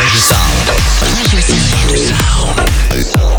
Pleasure Sound. Pleasure Sound.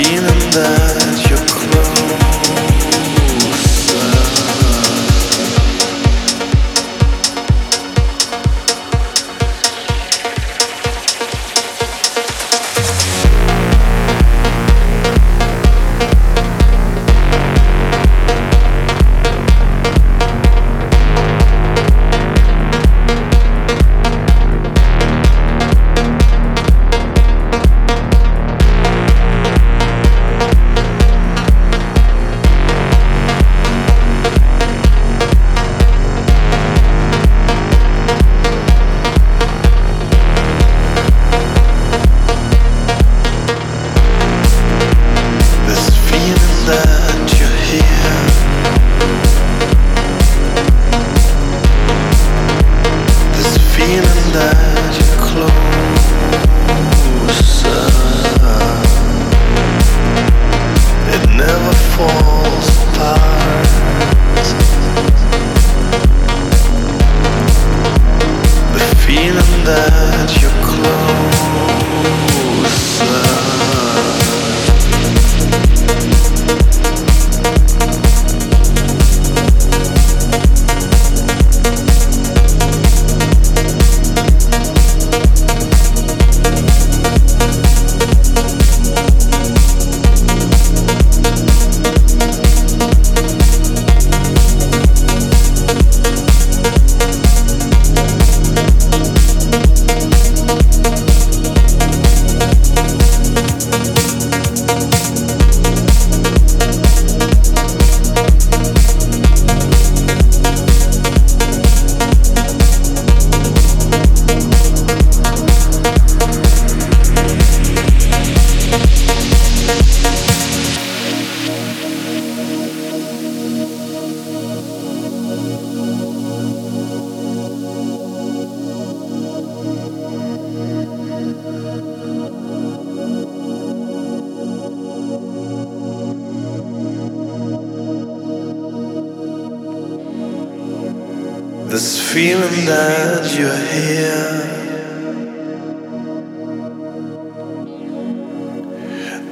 спинам, feeling that you're here.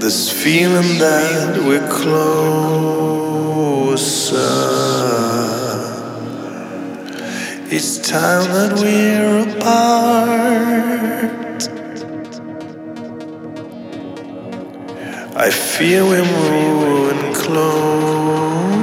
This feeling that we're closer. It's time that we're apart. I feel we're moving closer.